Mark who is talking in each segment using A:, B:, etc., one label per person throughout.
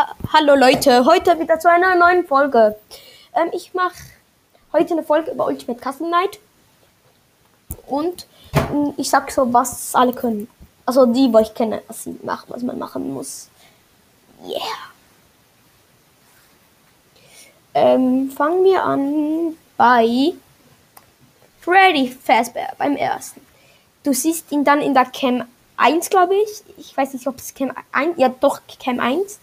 A: Ha Hallo Leute, heute wieder zu einer neuen Folge. Ähm, ich mache heute eine Folge über Ultimate Custom Night. Und ähm, ich sag so, was alle können. Also die, wo ich kenne, was sie machen, was man machen muss. Yeah. Ähm, fangen wir an bei Freddy Fazbear beim ersten. Du siehst ihn dann in der Cam 1, glaube ich. Ich weiß nicht, ob es Cam 1, ja doch, Cam 1.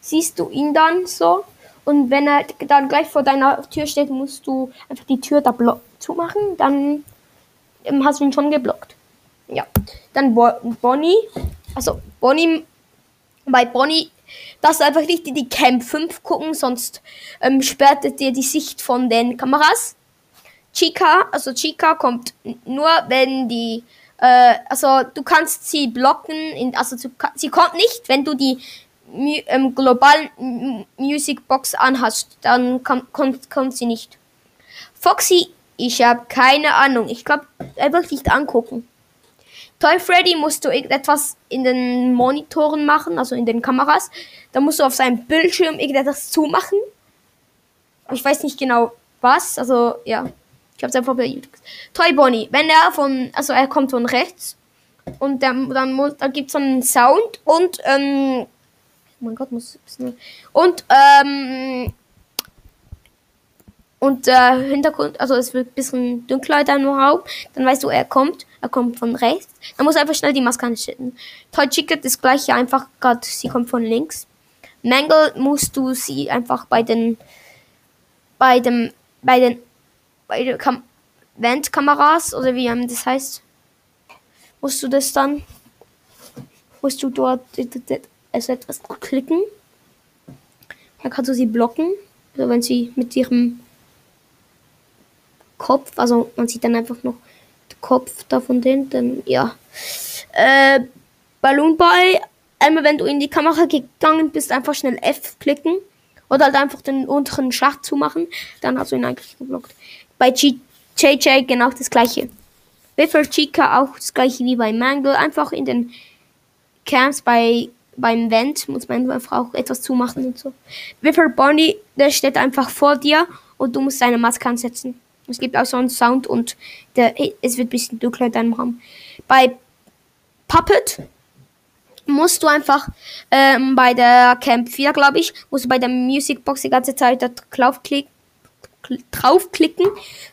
A: Siehst du ihn dann so. Und wenn er dann gleich vor deiner Tür steht, musst du einfach die Tür da zumachen. Dann ähm, hast du ihn schon geblockt. Ja. Dann Bo Bonnie. Also Bonnie. Bei Bonnie du einfach nicht in die Cam 5 gucken, sonst ähm, sperrt er dir die Sicht von den Kameras. Chica, also Chica kommt nur, wenn die, äh, also du kannst sie blocken, in, also du, sie kommt nicht, wenn du die ähm, globalen Music Box anhast, dann kommt, kommt, sie nicht. Foxy, ich habe keine Ahnung, ich glaube, einfach nicht angucken. Toy Freddy musst du irgendetwas in den Monitoren machen, also in den Kameras. Da musst du auf seinem Bildschirm irgendetwas zumachen. Ich weiß nicht genau was, also ja. Ich habe es einfach bei YouTube. Toy Bonnie, wenn er von, also er kommt von rechts und der, dann muss, da gibt's so einen Sound und ähm, oh mein Gott, muss und ähm, und der Hintergrund, also es wird ein bisschen dunkler dann im Raum, dann weißt du, er kommt, er kommt von rechts. Dann muss einfach schnell die Maske anschütten. Toy Chicken das gleiche, einfach gerade, sie kommt von links. Mangle musst du sie einfach bei den, bei dem, bei den bei Kam Wandkameras oder wie das heißt, musst du das dann, musst du dort also etwas klicken. Dann kannst du sie blocken. Also wenn sie mit ihrem Kopf, also man sieht dann einfach noch den Kopf da von dann ja. Äh, Boy, einmal wenn du in die Kamera gegangen bist, einfach schnell F klicken. Oder halt einfach den unteren Schacht zumachen, dann hast du ihn eigentlich geblockt. Bei JJ genau das gleiche. Wiffle Chica auch das gleiche wie bei Mangle. Einfach in den Camps bei beim Vent muss man einfach auch etwas zumachen und so. Wiffle Bonnie, der steht einfach vor dir und du musst seine Maske ansetzen. Es gibt auch so einen Sound und der, es wird ein bisschen dunkler in deinem Raum. Bei Puppet musst du einfach ähm, bei der Camp 4, glaube ich, musst du bei der Music Box die ganze Zeit draufklicken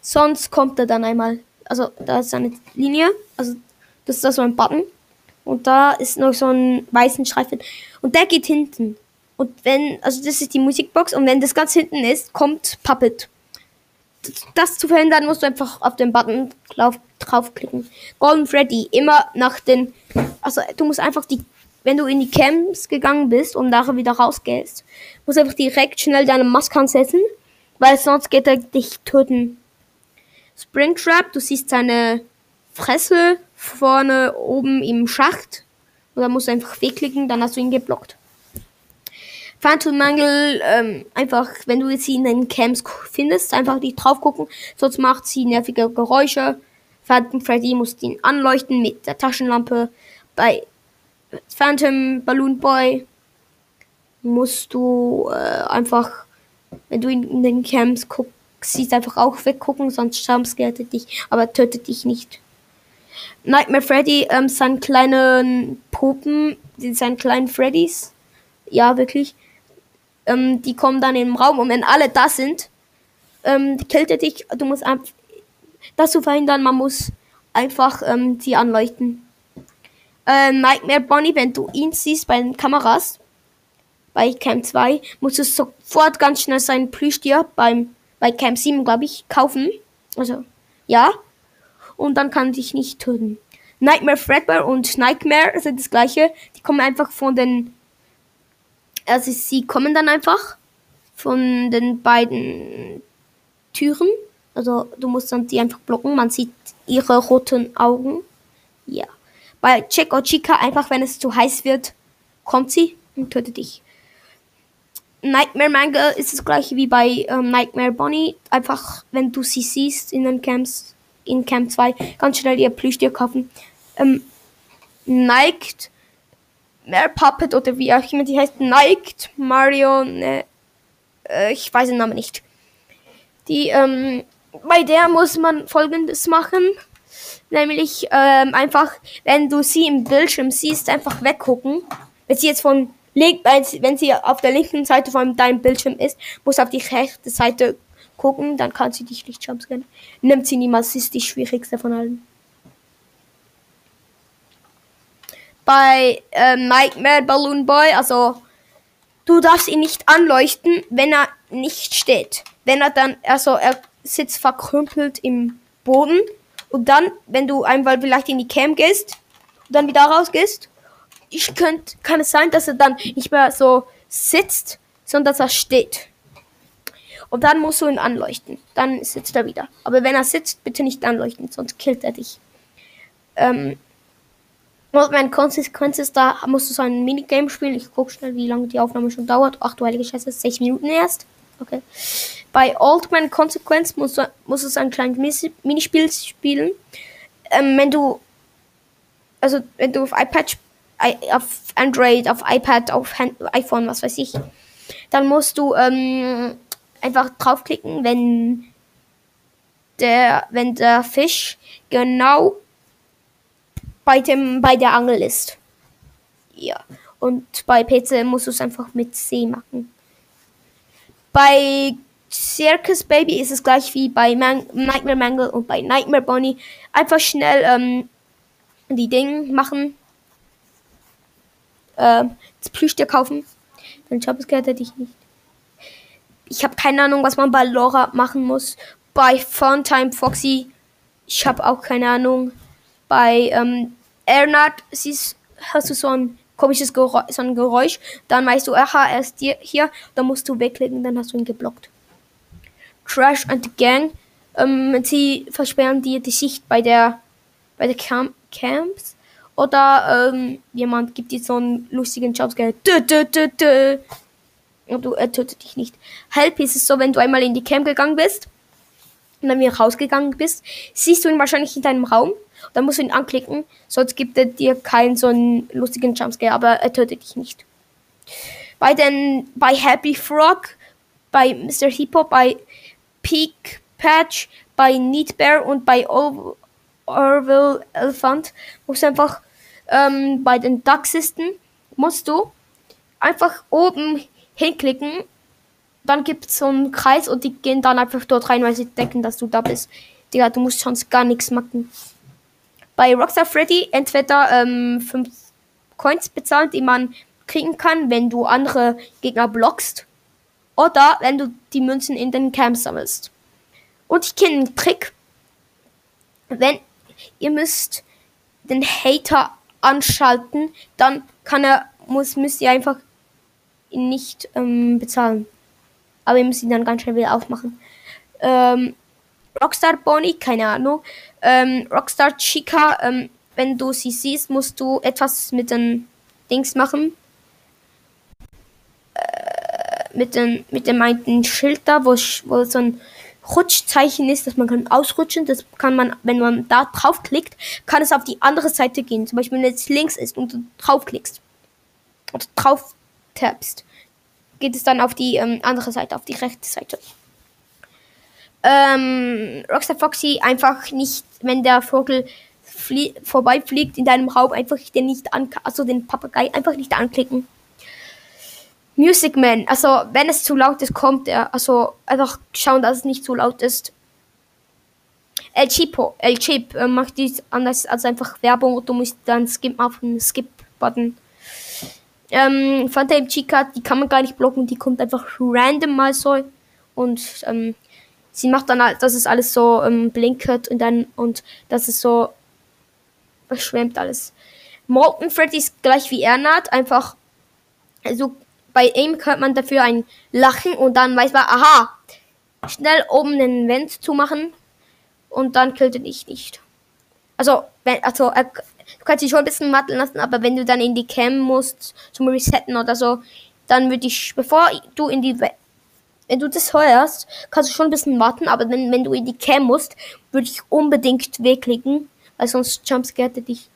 A: sonst kommt er dann einmal. Also da ist eine Linie, also das ist so ein Button und da ist noch so ein weißen Streifen und der geht hinten. Und wenn, also das ist die Musikbox und wenn das ganz hinten ist, kommt Puppet. Das zu verhindern, musst du einfach auf den Button drauf, draufklicken. Golden Freddy, immer nach den, also du musst einfach die, wenn du in die Camps gegangen bist und nachher wieder rausgehst, musst du einfach direkt schnell deine Maske ansetzen weil sonst geht er dich töten. Springtrap, du siehst seine Fresse vorne oben im Schacht. Dann musst du einfach wegklicken, dann hast du ihn geblockt. Phantom Mangel, ähm, einfach, wenn du sie in den Camps findest, einfach nicht drauf gucken, sonst macht sie nervige Geräusche. Phantom Freddy muss ihn anleuchten mit der Taschenlampe. Bei Phantom Balloon Boy musst du äh, einfach wenn du in den Camps guckst, siehst einfach auch weggucken, sonst jumpscaret er dich, aber tötet dich nicht. Nightmare Freddy, ähm, seinen kleinen Puppen, seinen kleinen Freddys, ja, wirklich, ähm, die kommen dann im Raum und wenn alle da sind, ähm, killt dich, du musst einfach, das zu verhindern, man muss einfach ähm, die anleuchten. Äh, Nightmare Bonnie, wenn du ihn siehst bei den Kameras, bei Camp 2 musst du sofort ganz schnell sein Plüschtier beim, bei Camp 7, glaube ich, kaufen. Also, ja. Und dann kann dich nicht töten. Nightmare Fredbear und Nightmare sind das gleiche. Die kommen einfach von den. Also, sie kommen dann einfach von den beiden Türen. Also, du musst dann die einfach blocken. Man sieht ihre roten Augen. Ja. Bei Check or Chica, einfach wenn es zu heiß wird, kommt sie und tötet dich. Nightmare Manga ist das gleiche wie bei ähm, Nightmare Bonnie. Einfach, wenn du sie siehst in den Camps, in Camp 2, ganz schnell ihr Plüschtier kaufen. Ähm, Neigt Nightmare Puppet oder wie auch immer die heißt, Night Marion, äh, ich weiß den Namen nicht. Die, ähm, bei der muss man folgendes machen. Nämlich ähm, einfach, wenn du sie im Bildschirm siehst, einfach weggucken. Wenn sie jetzt von link, wenn sie auf der linken Seite von deinem Bildschirm ist, musst du auf die rechte Seite gucken, dann kann sie dich nicht jumpscannen. Nimmt sie niemals, ist die schwierigste von allen. Bei ähm, Nightmare Balloon Boy, also du darfst ihn nicht anleuchten, wenn er nicht steht. Wenn er dann, also er sitzt verkrümpelt im Boden und dann, wenn du einmal vielleicht in die Cam gehst, dann wieder rausgehst, ich könnte, kann es sein, dass er dann nicht mehr so sitzt, sondern dass er steht. Und dann musst du ihn anleuchten. Dann sitzt er wieder. Aber wenn er sitzt, bitte nicht anleuchten, sonst killt er dich. Ähm, meine Konsequenz ist, da musst du so ein Minigame spielen. Ich guck schnell, wie lange die Aufnahme schon dauert. Ach du heilige Scheiße, 6 Minuten erst. Okay. Bei Altman Consequence musst du, musst du so ein kleines Minispiel spielen. Ähm, wenn du, also wenn du auf iPad, auf Android, auf iPad, auf Hand, iPhone, was weiß ich, dann musst du ähm, einfach draufklicken, wenn der, wenn der Fisch genau bei dem, bei der Angel ist. Ja. Und bei PC musst du es einfach mit C machen. Bei Circus Baby ist es gleich wie bei Man Nightmare Mangle und bei Nightmare Bonnie. Einfach schnell ähm, die Dinge machen. Ähm, das Plüschtier kaufen. Dann Jumpscare hätte ich nicht. Ich habe keine Ahnung, was man bei Laura machen muss. Bei Funtime Foxy, ich habe auch keine Ahnung. Bei ähm, Ernard siehst, hast du so ein komisches Geräusch, so ein Geräusch. Dann weißt du, aha, er ist hier. Dann musst du wegklicken, dann hast du ihn geblockt. Crash and the Gang, ähm, sie versperren dir die Sicht bei der bei der Camp Camps. Oder ähm, jemand gibt dir so einen lustigen Jumpscare. Du, er tötet dich nicht. Help ist es so, wenn du einmal in die Camp gegangen bist und dann wieder rausgegangen bist, siehst du ihn wahrscheinlich in deinem Raum. Dann musst du ihn anklicken, sonst gibt er dir keinen so einen lustigen Jumpscare, aber er tötet dich nicht. Bei den, bei Happy Frog, bei Mr. Hippo, bei Peak Patch, bei Neat Bear und bei Orville Elephant musst du einfach ähm, bei den Taxisten musst du einfach oben hinklicken, dann gibt es so einen Kreis und die gehen dann einfach dort rein, weil sie denken, dass du da bist. Digga, du musst sonst gar nichts machen. Bei Rockstar Freddy entweder ähm, 5 Coins bezahlen, die man kriegen kann, wenn du andere Gegner blockst. Oder wenn du die Münzen in den Camps sammelst. Und ich kenne einen Trick. Wenn ihr müsst den Hater anschalten, dann kann er, muss, müsst ihr einfach ihn nicht ähm, bezahlen. Aber ihr müsst ihn dann ganz schnell wieder aufmachen. Ähm, Rockstar Bonnie, keine Ahnung. Ähm, Rockstar Chica, ähm, wenn du sie siehst, musst du etwas mit den Dings machen. Äh, mit, den, mit dem meinten Schild da, wo, wo so ein Rutschzeichen ist, dass man kann ausrutschen. Das kann man, wenn man da draufklickt, kann es auf die andere Seite gehen. Zum Beispiel, wenn es links ist und du draufklickst und drauf tappst, geht es dann auf die ähm, andere Seite, auf die rechte Seite ähm, Rockstar Foxy einfach nicht, wenn der Vogel vorbeifliegt in deinem Raum, einfach den nicht an, also den Papagei einfach nicht anklicken. Music Man, also wenn es zu laut ist, kommt er, also einfach schauen, dass es nicht zu laut ist. El Chipo, El Chip äh, macht dies anders als einfach Werbung und du musst dann skip auf den Skip-Button. Ähm, Phantom Chica, die kann man gar nicht blocken, die kommt einfach random mal so und ähm, sie macht dann halt, dass es alles so ähm, blinkert und dann und das ist so verschwemmt alles. Molten Freddy ist gleich wie Ernad, einfach also bei ihm hört man dafür ein Lachen und dann weiß man, aha, schnell oben den Vent zu machen und dann killt er dich nicht. Also, wenn, also er, du kannst dich schon ein bisschen matteln lassen, aber wenn du dann in die Cam musst zum Resetten oder so, dann würde ich, bevor du in die wenn du das hörst, kannst du schon ein bisschen warten, aber wenn, wenn du in die Cam musst, würde ich unbedingt wegklicken, weil sonst jumpscare dich.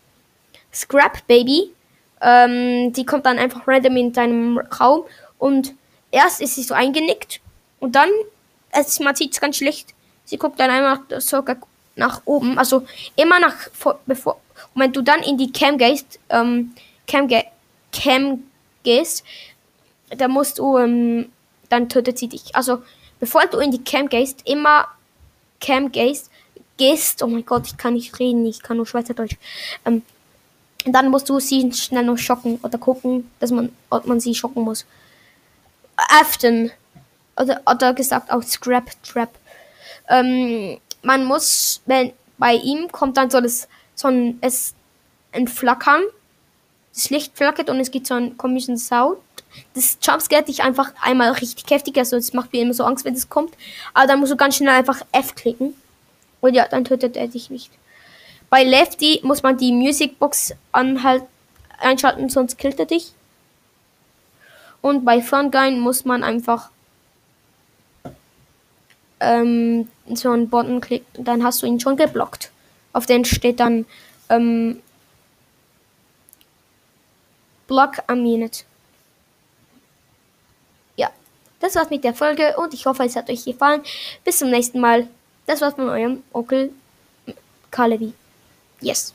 A: Scrap Baby. Ähm, die kommt dann einfach random in deinem Raum und erst ist sie so eingenickt und dann, es, man sieht es ganz schlecht, sie guckt dann einmal sogar nach oben, also immer nach, vor, bevor, und wenn du dann in die Cam gehst, ähm, Cam, ge Cam gehst, dann musst du, ähm, dann tötet sie dich. Also, bevor du in die Cam gehst, immer Cam gehst, gehst, oh mein Gott, ich kann nicht reden, ich kann nur Schweizerdeutsch, ähm, dann musst du sie schnell noch schocken oder gucken, dass man, ob man sie schocken muss. Afton. Oder, oder gesagt auch Scrap Trap. Ähm, man muss, wenn bei ihm kommt dann so das, so ein, es, ein Flackern. Das Licht flackert und es gibt so einen komischen Sound. Das Jumpscare dich einfach einmal richtig heftig, also es macht mir immer so Angst, wenn das kommt. Aber dann musst du ganz schnell einfach F klicken. Und ja, dann tötet er dich nicht. Bei Lefty muss man die Musicbox anhalt, einschalten, sonst killt er dich. Und bei Frontguy muss man einfach ähm, so einen Button klicken, dann hast du ihn schon geblockt. Auf den steht dann ähm, Block a Minute. Ja, das war's mit der Folge und ich hoffe, es hat euch gefallen. Bis zum nächsten Mal. Das war's von eurem Onkel Kalevi. Yes.